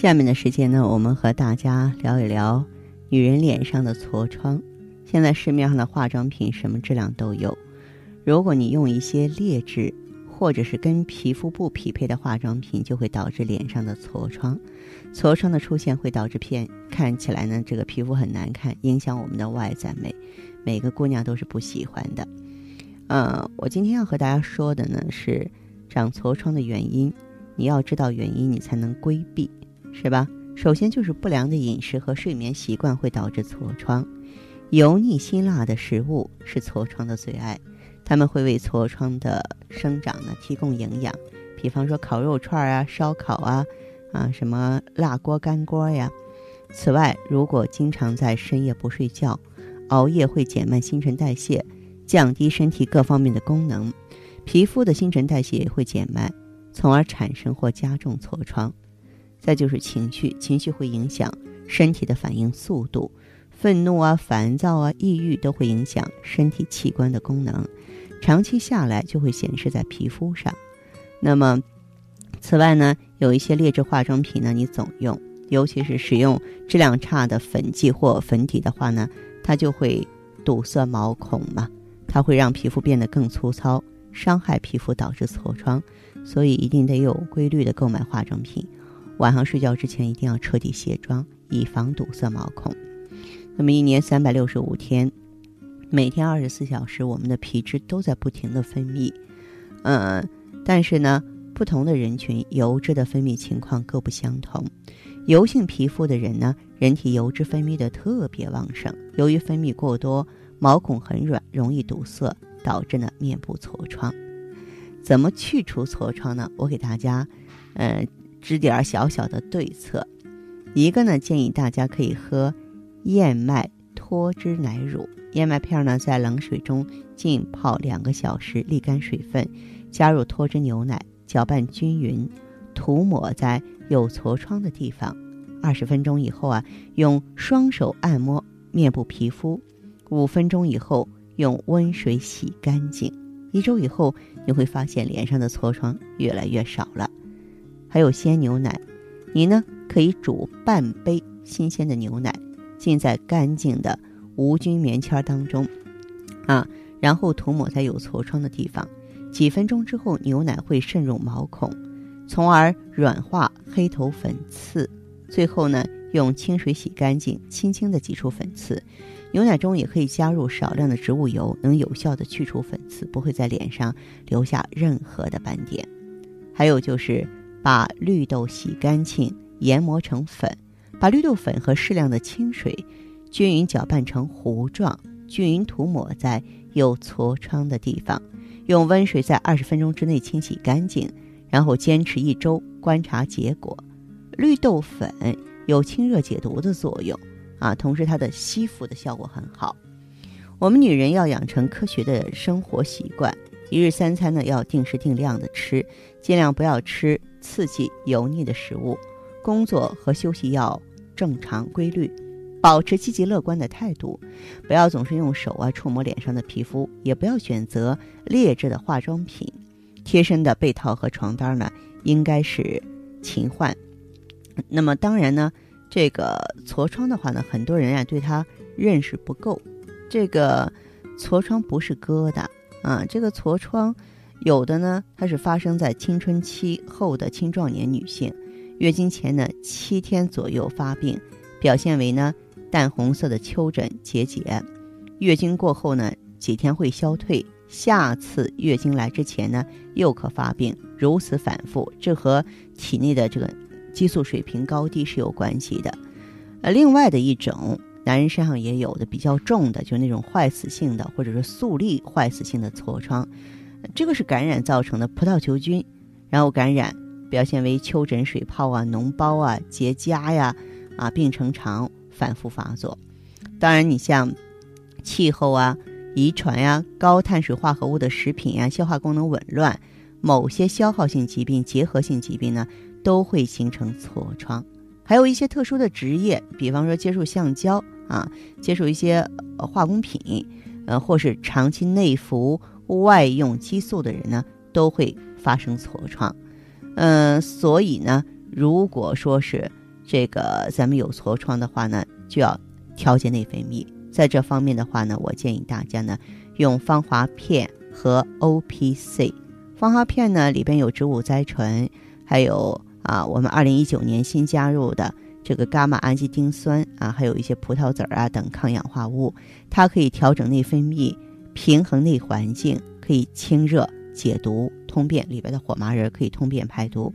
下面的时间呢，我们和大家聊一聊女人脸上的痤疮。现在市面上的化妆品什么质量都有，如果你用一些劣质或者是跟皮肤不匹配的化妆品，就会导致脸上的痤疮。痤疮的出现会导致片看起来呢，这个皮肤很难看，影响我们的外在美，每个姑娘都是不喜欢的。呃，我今天要和大家说的呢是长痤疮的原因，你要知道原因，你才能规避。是吧？首先就是不良的饮食和睡眠习惯会导致痤疮，油腻辛辣的食物是痤疮的最爱，它们会为痤疮的生长呢提供营养。比方说烤肉串啊、烧烤啊、啊什么辣锅干锅呀。此外，如果经常在深夜不睡觉，熬夜会减慢新陈代谢，降低身体各方面的功能，皮肤的新陈代谢也会减慢，从而产生或加重痤疮。再就是情绪，情绪会影响身体的反应速度，愤怒啊、烦躁啊、抑郁都会影响身体器官的功能，长期下来就会显示在皮肤上。那么，此外呢，有一些劣质化妆品呢，你总用，尤其是使用质量差的粉剂或粉底的话呢，它就会堵塞毛孔嘛，它会让皮肤变得更粗糙，伤害皮肤，导致痤疮。所以一定得有规律的购买化妆品。晚上睡觉之前一定要彻底卸妆，以防堵塞毛孔。那么一年三百六十五天，每天二十四小时，我们的皮脂都在不停的分泌。嗯，但是呢，不同的人群油脂的分泌情况各不相同。油性皮肤的人呢，人体油脂分泌的特别旺盛，由于分泌过多，毛孔很软，容易堵塞，导致呢面部痤疮。怎么去除痤疮呢？我给大家，嗯。支点儿小小的对策，一个呢，建议大家可以喝燕麦脱脂奶乳。燕麦片呢，在冷水中浸泡两个小时，沥干水分，加入脱脂牛奶，搅拌均匀，涂抹在有痤疮的地方。二十分钟以后啊，用双手按摩面部皮肤。五分钟以后，用温水洗干净。一周以后，你会发现脸上的痤疮越来越少了。还有鲜牛奶，你呢可以煮半杯新鲜的牛奶，浸在干净的无菌棉签当中，啊，然后涂抹在有痤疮的地方。几分钟之后，牛奶会渗入毛孔，从而软化黑头粉刺。最后呢，用清水洗干净，轻轻地挤出粉刺。牛奶中也可以加入少量的植物油，能有效的去除粉刺，不会在脸上留下任何的斑点。还有就是。把绿豆洗干净，研磨成粉，把绿豆粉和适量的清水均匀搅拌成糊状，均匀涂抹在有痤疮的地方，用温水在二十分钟之内清洗干净，然后坚持一周观察结果。绿豆粉有清热解毒的作用啊，同时它的吸附的效果很好。我们女人要养成科学的生活习惯，一日三餐呢要定时定量的吃，尽量不要吃。刺激油腻的食物，工作和休息要正常规律，保持积极乐观的态度，不要总是用手啊触摸脸上的皮肤，也不要选择劣质的化妆品，贴身的被套和床单呢应该是勤换。那么当然呢，这个痤疮的话呢，很多人啊对它认识不够，这个痤疮不是疙瘩啊，这个痤疮。有的呢，它是发生在青春期后的青壮年女性，月经前呢七天左右发病，表现为呢淡红色的丘疹结节，月经过后呢几天会消退，下次月经来之前呢又可发病，如此反复，这和体内的这个激素水平高低是有关系的。呃，另外的一种，男人身上也有的比较重的，就是那种坏死性的或者是速粒坏死性的痤疮。这个是感染造成的葡萄球菌，然后感染表现为丘疹、水泡啊、脓包啊、结痂呀，啊，病程长，反复发作。当然，你像气候啊、遗传呀、高碳水化合物的食品呀、消化功能紊乱、某些消耗性疾病、结核性疾病呢，都会形成痤疮。还有一些特殊的职业，比方说接触橡胶啊，接触一些化工品，呃，或是长期内服外用激素的人呢，都会发生痤疮。嗯，所以呢，如果说是这个咱们有痤疮的话呢，就要调节内分泌。在这方面的话呢，我建议大家呢用芳华片和 O P C。芳华片呢里边有植物甾醇，还有啊我们二零一九年新加入的这个伽马氨基丁酸啊，还有一些葡萄籽儿啊等抗氧化物，它可以调整内分泌，平衡内环境，可以清热解毒。通便里边的火麻仁可以通便排毒，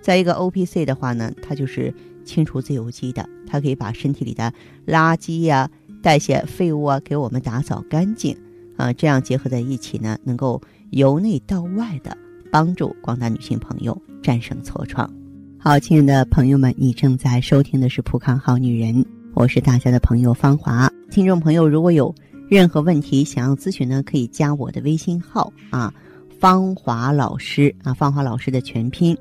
再一个 O P C 的话呢，它就是清除自由基的，它可以把身体里的垃圾呀、代谢废物啊给我们打扫干净啊，这样结合在一起呢，能够由内到外的帮助广大女性朋友战胜痤疮。好，亲爱的朋友们，你正在收听的是《普康好女人》，我是大家的朋友芳华。听众朋友，如果有任何问题想要咨询呢，可以加我的微信号啊。芳华老师啊，芳华老师的全拼。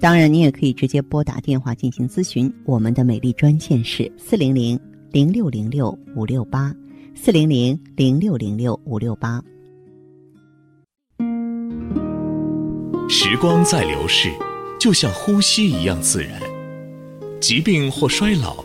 当然，你也可以直接拨打电话进行咨询。我们的美丽专线是四零零零六零六五六八，四零零零六零六五六八。时光在流逝，就像呼吸一样自然。疾病或衰老，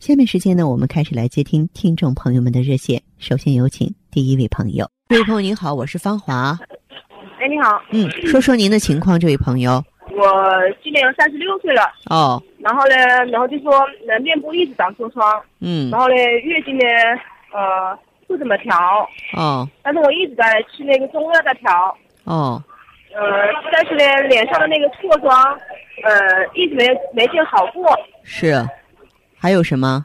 下面时间呢，我们开始来接听听众朋友们的热线。首先有请第一位朋友。这位朋友您好，我是芳华。哎，你好。嗯，说说您的情况，这位朋友。我今年三十六岁了。哦。然后呢，然后就说，那面部一直长痤疮。嗯。然后呢，月经呢，呃，不怎么调。哦。但是我一直在吃那个中药在调。哦。呃，但是呢，脸上的那个痤疮。呃，一直没没见好过。是，还有什么？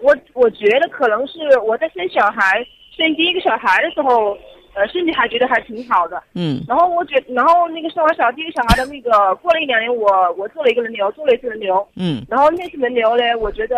我我觉得可能是我在生小孩，生第一个小孩的时候，呃，身体还觉得还挺好的。嗯。然后我觉，然后那个生完小第一个小孩的那个，过了一两年，我我做了一个人流，做了一次人流。嗯。然后那次人流呢，我觉得。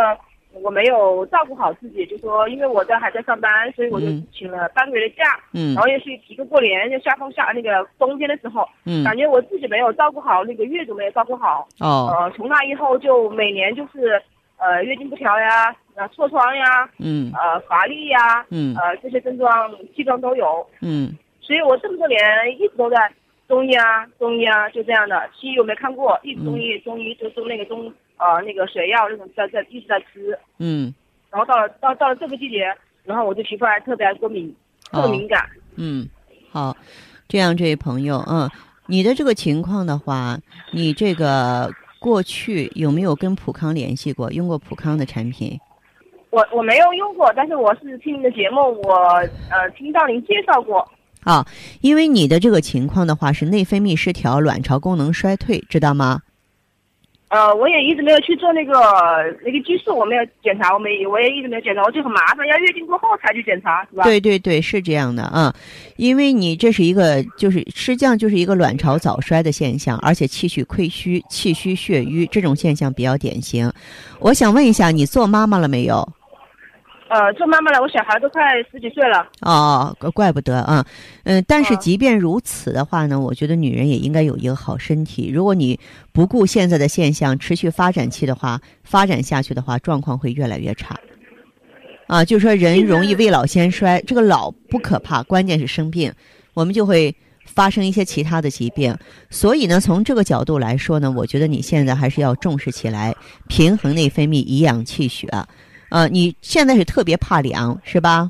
我没有照顾好自己，就说因为我在还在上班，所以我就请了半个月的假，嗯，然后又是提个过年，就下风下那个冬天的时候，嗯，感觉我自己没有照顾好那个月子没有照顾好，哦，呃，从那以后就每年就是呃月经不调呀，呃痤疮呀，嗯，呃乏力呀，嗯，呃这些症状基本上都有，嗯，所以我这么多年一直都在中医啊中医啊就这样的，西医我没看过，一直中医中医就中那个中。呃，那个水药那种在在一直在吃，嗯，然后到了到到了这个季节，然后我就皮肤还特别过敏，特别敏感。嗯，好，这样这位朋友，嗯，你的这个情况的话，你这个过去有没有跟普康联系过，用过普康的产品？我我没有用过，但是我是听您的节目，我呃听到您介绍过。啊，因为你的这个情况的话是内分泌失调、卵巢功能衰退，知道吗？呃，我也一直没有去做那个那个激素，我没有检查，我没，我也一直没有检查，我就很麻烦，要月经过后才去检查，是吧？对对对，是这样的啊，因为你这是一个，就是实际上就是一个卵巢早衰的现象，而且气虚亏虚、气虚血瘀这种现象比较典型。我想问一下，你做妈妈了没有？呃，做妈妈了，我小孩都快十几岁了。哦，怪不得啊，嗯，但是啊即便如此的话呢，我觉得女人也应该有一个好身体。如果你不顾现在的现象，持续发展期的话，发展下去的话，状况会越来越差。啊，就是说人容易未老先衰，这个老不可怕，关键是生病，我们就会发生一些其他的疾病。所以呢，从这个角度来说呢，我觉得你现在还是要重视起来，平衡内分泌，颐养气血。呃，你现在是特别怕凉是吧？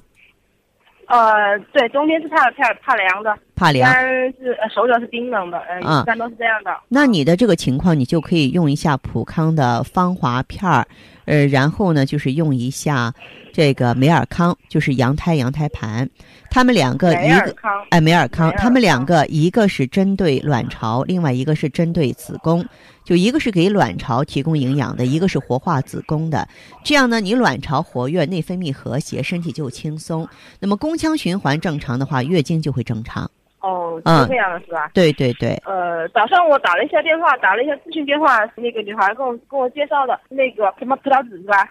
呃，对，冬天是怕怕怕凉的，怕凉。般是呃手脚是冰冷的，嗯、啊一般都是这样的。那你的这个情况，你就可以用一下普康的芳华片儿，呃，然后呢，就是用一下这个美尔康，就是羊胎羊胎盘，他们两个一个哎美尔康他们两个一个是针对卵巢，另外一个是针对子宫，就一个是给卵巢提供营养的，一个是活化子宫的。这样呢，你卵巢活跃，内分泌和谐，身体就轻松。那么宫腔循环正常的话，月经就会正常。哦，嗯是这样的是吧？对对对，呃，早上我打了一下电话，打了一下咨询电话，那个女孩跟我跟我介绍的那个什么葡萄籽是吧？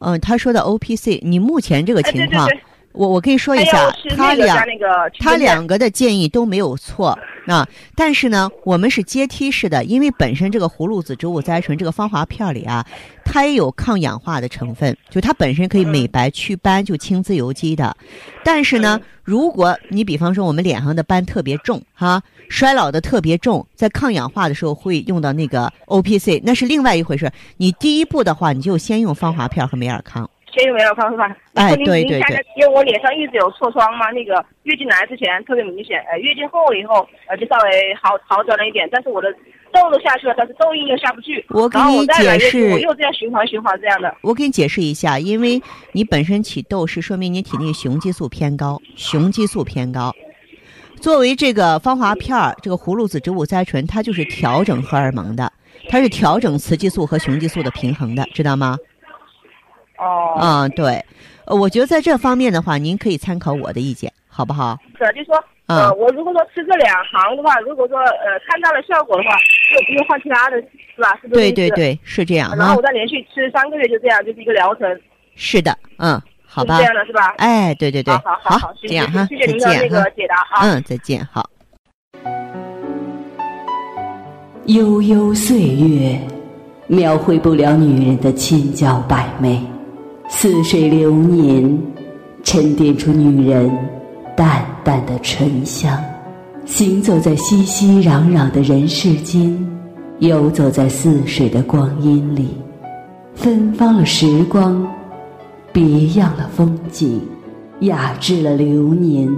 嗯、她说的 O P C，你目前这个哎，情况，对对对，我我可以说一下他两那个加那个他两个的建议都没有错啊，但是呢，我们是阶梯式的，因为本身这个葫芦籽植物甾醇这个芳华片里啊，它也有抗氧化的成分，就它本身可以美白祛斑，就清自由基的。但是呢，如果你比方说我们脸上的斑特别重哈，衰老的特别重，在抗氧化的时候会用到那个 O P C，那是另外一回事。你第一步的话，你就先用芳华片和美尔康。先用美尔康是吧？哎对对因为我脸上一直有痤疮嘛，那个月经来之前特别明显，呃，月经后了以后，呃，就稍微好好转了一点，但是我的痘都下去了，但是痘印又下不去。我给你解释我又这样循环循环这样的。我给你解释一下，因为你本身起痘是说明你体内雄激素偏高，雄激素偏高。作为这个芳华片儿，这个葫芦籽植物甾醇，它就是调整荷尔蒙的，它是调整雌激素和雄激素的平衡的，知道吗？哦，嗯、对，呃我觉得在这方面的话，您可以参考我的意见，好不好？是，就说啊呃，我如果说吃这两行的话，如果说呃看到了效果的话，就不用换其他的，是吧？是对这意思。对对，是这样啊然后我，再连续吃三个月，就这样，就是一个疗程，是的，嗯，好吧是这，样的，是吧？哎，对对对，好好好，谢谢这样哈，谢谢您的那个，解答啊。嗯，再见，好。悠悠岁月，描绘不了女人的千娇百媚；似水流年，沉淀出女人淡淡的醇香。行走在熙熙攘攘的人世间，游走在似水的光阴里，芬芳了时光，别样了风景，雅致了流年。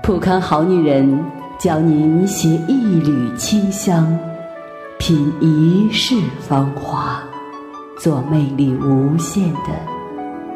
普康好女人教您携一缕清香。品一世芳华，做魅力无限的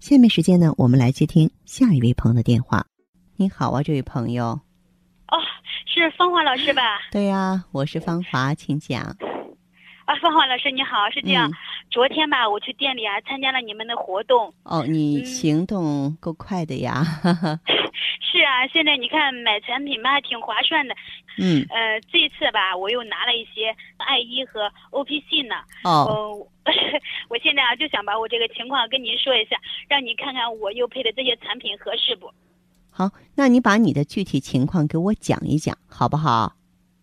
下面时间呢，我们来接听下一位朋友的电话。你好啊，这位朋友。哦，是芳华老师吧？对呀、我是芳华，请讲。啊，芳华老师你好，是这样，嗯昨天吧，我去店里啊参加了你们的活动。哦，你嗯行动够快的呀。是啊，现在你看买产品吧还挺划算的。嗯，呃，这次吧，我又拿了一些爱伊和 OPC 呢。哦，呃，我 现在啊就想把我这个情况跟您说一下，让你看看我又配的这些产品合适不？好，那你把你的具体情况给我讲一讲，好不好？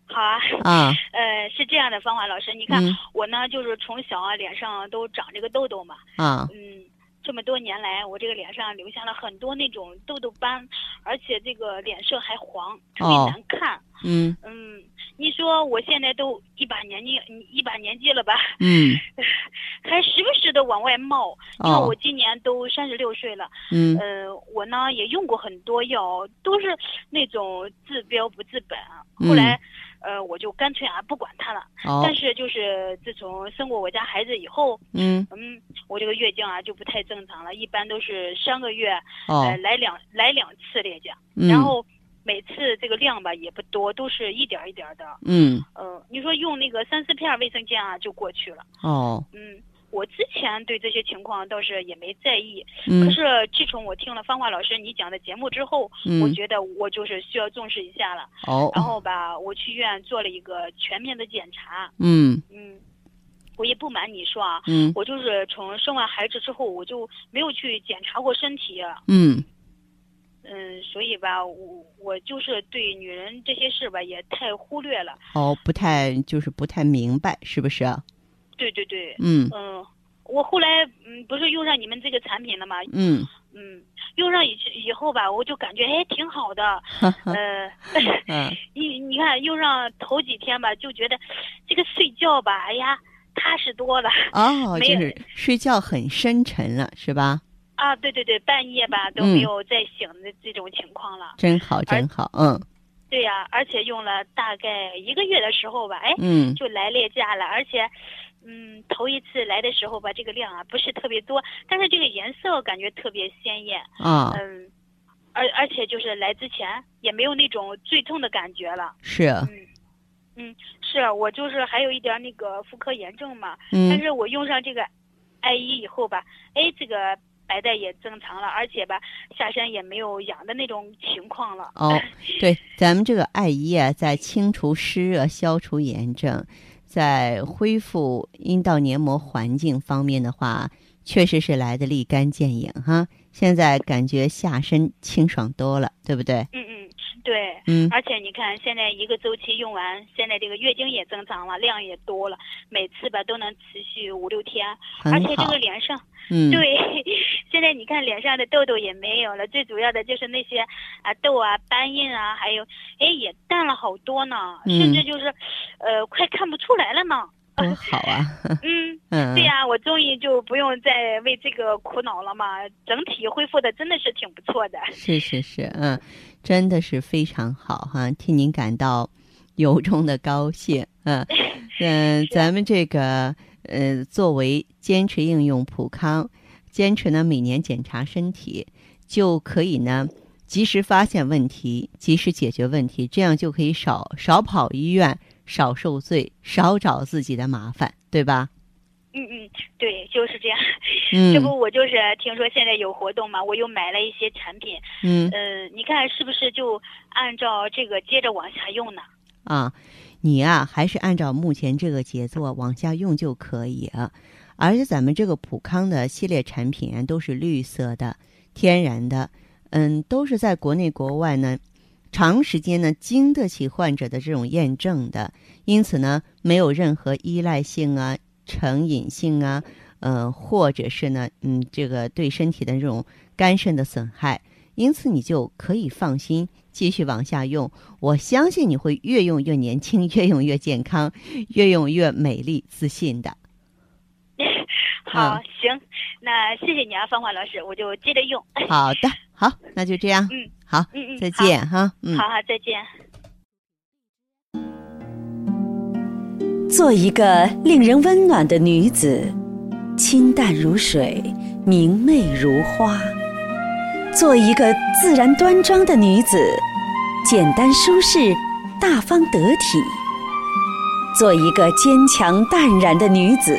好啊。啊，呃，是这样的，芳华老师，你看、嗯我呢，就是从小啊脸上都长这个痘痘嘛。啊，嗯，这么多年来，我这个脸上留下了很多那种痘痘斑，而且这个脸色还黄，特别难看。嗯嗯，你说我现在都一把年纪，一把年纪了吧？嗯 还时不时的往外冒。你看哦我今年都三十六岁了，嗯呃，我呢也用过很多药，都是那种治标不治本。嗯后来，呃，我就干脆啊不管它了。哦但是就是自从生过我家孩子以后，嗯嗯，我这个月经啊就不太正常了，一般都是三个月，哦呃，来两来两次例假，嗯然后每次这个量吧也不多，都是一点一点的。嗯呃，你说用那个三四片卫生间啊就过去了。哦嗯，我之前对这些情况倒是也没在意，嗯可是自从我听了芳华老师你讲的节目之后，嗯我觉得我就是需要重视一下了。哦然后吧，我去医院做了一个全面的检查。嗯嗯，我也不瞒你说啊，嗯我就是从生完孩子之后，我就没有去检查过身体。嗯嗯，所以吧，我我就是对女人这些事吧，也太忽略了。哦，不太就是不太明白，是不是？对对对，嗯嗯，我后来嗯不是用上你们这个产品了吗？嗯嗯，用上以以后吧，我就感觉哎挺好的。呃，嗯 你你看用上头几天吧，就觉得这个睡觉吧，哎呀踏实多了。哦，没有就是睡觉很深沉了，是吧？啊，对对对，半夜吧都嗯没有再醒的这种情况了。真好，真好，嗯对呀、而且用了大概一个月的时候吧，哎，嗯就来例假了，而且，嗯，头一次来的时候吧，这个量啊不是特别多，但是这个颜色感觉特别鲜艳，啊，嗯，而而且就是来之前也没有那种最痛的感觉了，是，嗯。嗯，是我就是还有一点那个妇科炎症嘛，但嗯是我用上这个艾依以后吧，哎，这个白带也正常了，而且吧，下身也没有痒的那种情况了。哦，对，咱们这个艾依啊，在清除湿热、消除炎症，在恢复阴道黏膜环境方面的话，确实是来的立竿见影哈。现在感觉下身清爽多了，对不对？嗯，对。嗯而且你看，现在一个周期用完，现在这个月经也正常了，量也多了，每次吧都能持续五六天，而且这个，脸上，嗯，对，现在你看脸上的痘痘也没有了，最主要的就是那些啊痘啊、斑印啊，还有哎也淡了好多呢，嗯甚至就是，呃，快看不出来了呢。多好啊，嗯，嗯，对呀、我终于就不用再为这个苦恼了嘛，整体恢复的真的是挺不错的。是是是，嗯，真的是非常好哈，替您感到由衷的高兴，嗯 嗯，咱们这个呃，作为坚持应用普康，坚持呢每年检查身体，就可以呢及时发现问题，及时解决问题，这样就可以少少跑医院，少受罪，少找自己的麻烦，对吧？嗯嗯，对，就是这样。嗯 这不，我就是听说现在有活动嘛，我又买了一些产品。嗯嗯、你看是不是就按照这个接着往下用呢？啊，你呀、还是按照目前这个节奏啊往下用就可以啊。而且咱们这个普康的系列产品啊，都是绿色的、天然的，嗯，都是在国内国外呢长时间呢经得起患者的这种验证的，因此呢没有任何依赖性啊、成瘾性啊，呃，或者是呢，嗯，这个对身体的这种肝肾的损害。因此，你就可以放心继续往下用。我相信你会越用越年轻，越用越健康，越用越美丽自信的。好，嗯行，那谢谢你啊，芳华老师，我就接着用。好的，好，那就这样。嗯，好，嗯嗯，再见哈。嗯。好好，再见。做一个令人温暖的女子，清淡如水，明媚如花；做一个自然端庄的女子，简单舒适，大方得体；做一个坚强淡然的女子，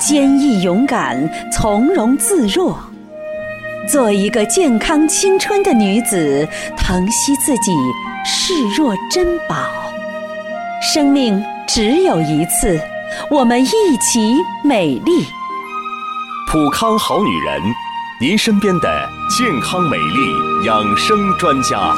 坚毅勇敢，从容自若；做一个健康青春的女子，疼惜自己，视若珍宝。生命只有一次，我们一起美丽。普康好女人，您身边的健康美丽养生专家。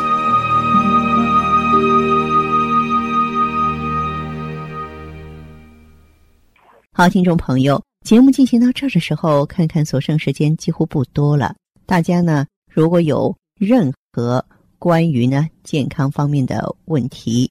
好，听众朋友，节目进行到这儿的时候，看看所剩时间几乎不多了。大家呢，如果有任何关于呢健康方面的问题，